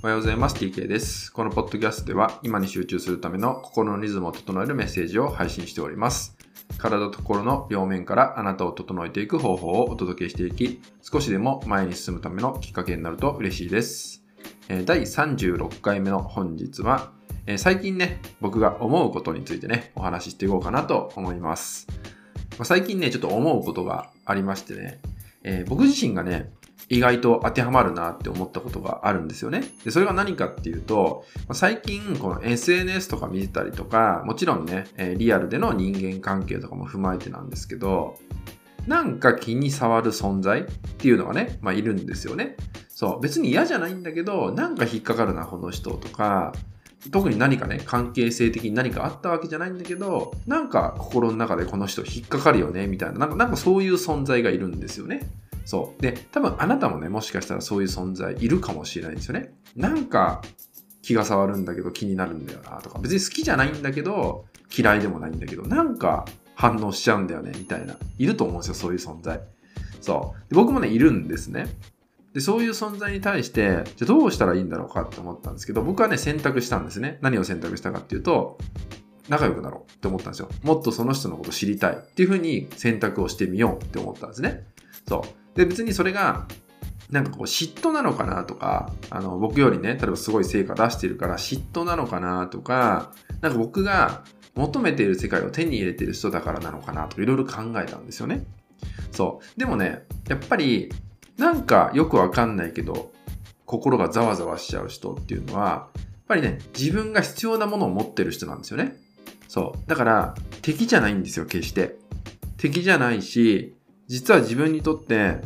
おはようございます。TK です。このポッドキャストでは今に集中するための心のリズムを整えるメッセージを配信しております。体と心の両面からあなたを整えていく方法をお届けしていき、少しでも前に進むためのきっかけになると嬉しいです。第36回目の本日は、最近ね、僕が思うことについてね、お話ししていこうかなと思います。最近ね、ちょっと思うことがありましてね、えー僕自身がね、意外と当てはまるなって思ったことがあるんですよね。で、それが何かっていうと、最近この SNS とか見てたりとか、もちろんね、リアルでの人間関係とかも踏まえてなんですけど、なんか気に障る存在っていうのがね、まあいるんですよね。そう、別に嫌じゃないんだけど、なんか引っかかるな、この人とか、特に何かね、関係性的に何かあったわけじゃないんだけど、なんか心の中でこの人引っかかるよね、みたいな、なんかなんかそういう存在がいるんですよね。そう。で、多分あなたもね、もしかしたらそういう存在いるかもしれないんですよね。なんか気が触るんだけど気になるんだよなとか、別に好きじゃないんだけど嫌いでもないんだけど、なんか反応しちゃうんだよね、みたいな。いると思うんですよ、そういう存在。そう。で僕もね、いるんですね。で、そういう存在に対して、じゃどうしたらいいんだろうかって思ったんですけど、僕はね、選択したんですね。何を選択したかっていうと、仲良くなろうって思ったんですよ。もっとその人のこと知りたいっていうふうに選択をしてみようって思ったんですね。そう。で、別にそれが、なんかこう嫉妬なのかなとか、あの、僕よりね、例えばすごい成果出してるから嫉妬なのかなとか、なんか僕が求めている世界を手に入れてる人だからなのかなとかいろいろ考えたんですよね。そう。でもね、やっぱり、なんかよくわかんないけど、心がざわざわしちゃう人っていうのは、やっぱりね、自分が必要なものを持ってる人なんですよね。そう。だから、敵じゃないんですよ、決して。敵じゃないし、実は自分にとって、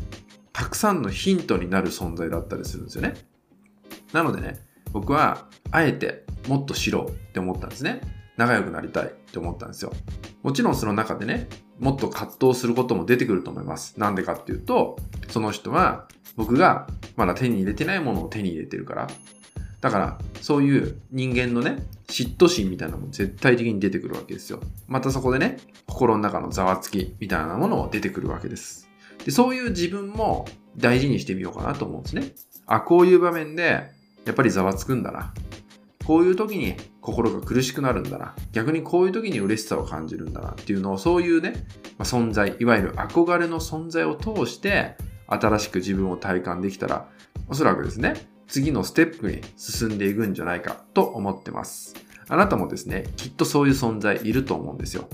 たくさんのヒントになる存在だったりするんですよね。なのでね、僕は、あえて、もっと知ろうって思ったんですね。仲良くなりたいって思ったんですよ。もちろんその中でね、もっと葛藤することも出てくると思います。なんでかっていうと、その人は僕がまだ手に入れてないものを手に入れてるから。だから、そういう人間のね、嫉妬心みたいなのも絶対的に出てくるわけですよ。またそこでね、心の中のざわつきみたいなものも出てくるわけです。で、そういう自分も大事にしてみようかなと思うんですね。あ、こういう場面で、やっぱりざわつくんだな。こういう時に心が苦しくなるんだな。逆にこういう時に嬉しさを感じるんだなっていうのを、そういうね、まあ、存在、いわゆる憧れの存在を通して、新しく自分を体感できたら、おそらくですね、次のステップに進んでいくんじゃないかと思ってます。あなたもですね、きっとそういう存在いると思うんですよ。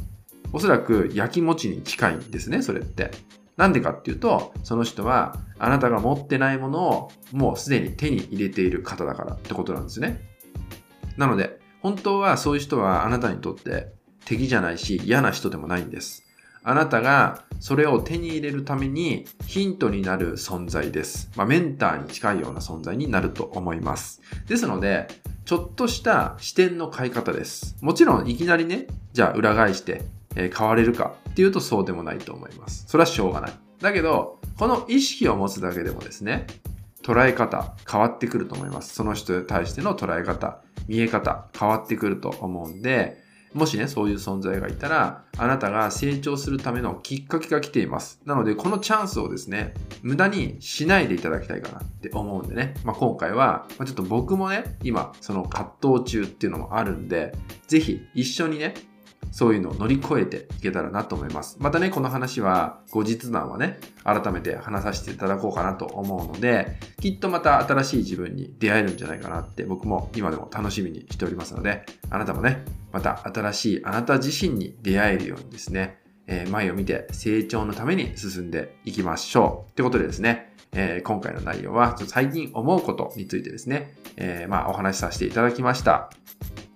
おそらく焼き餅に近いんですね、それって。なんでかっていうと、その人はあなたが持ってないものをもうすでに手に入れている方だからってことなんですね。なので、本当はそういう人はあなたにとって敵じゃないし嫌な人でもないんです。あなたがそれを手に入れるためにヒントになる存在です。まあ、メンターに近いような存在になると思います。ですので、ちょっとした視点の変え方です。もちろんいきなりね、じゃあ裏返して、えー変われるかっていうとそうでもないと思います。それはしょうがない。だけど、この意識を持つだけでもですね、捉え方変わってくると思います。その人に対しての捉え方、見え方変わってくると思うんで、もしね、そういう存在がいたら、あなたが成長するためのきっかけが来ています。なので、このチャンスをですね、無駄にしないでいただきたいかなって思うんでね、まあ、今回は、まあ、ちょっと僕もね、今、その葛藤中っていうのもあるんで、ぜひ一緒にね、そういうのを乗り越えていけたらなと思います。またね、この話は後日談はね、改めて話させていただこうかなと思うので、きっとまた新しい自分に出会えるんじゃないかなって僕も今でも楽しみにしておりますので、あなたもね、また新しいあなた自身に出会えるようにですね、えー前を見て成長のために進んでいきましょう。ってことでですね、えー今回の内容は最近思うことについてですね、えーまあお話しさせていただきました。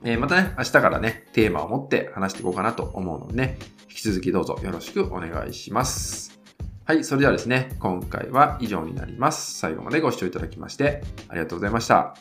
えーまたね、明日からね、テーマを持って話していこうかなと思うのでね、引き続きどうぞよろしくお願いします。はい、それではですね、今回は以上になります。最後までご視聴いただきましてありがとうございました。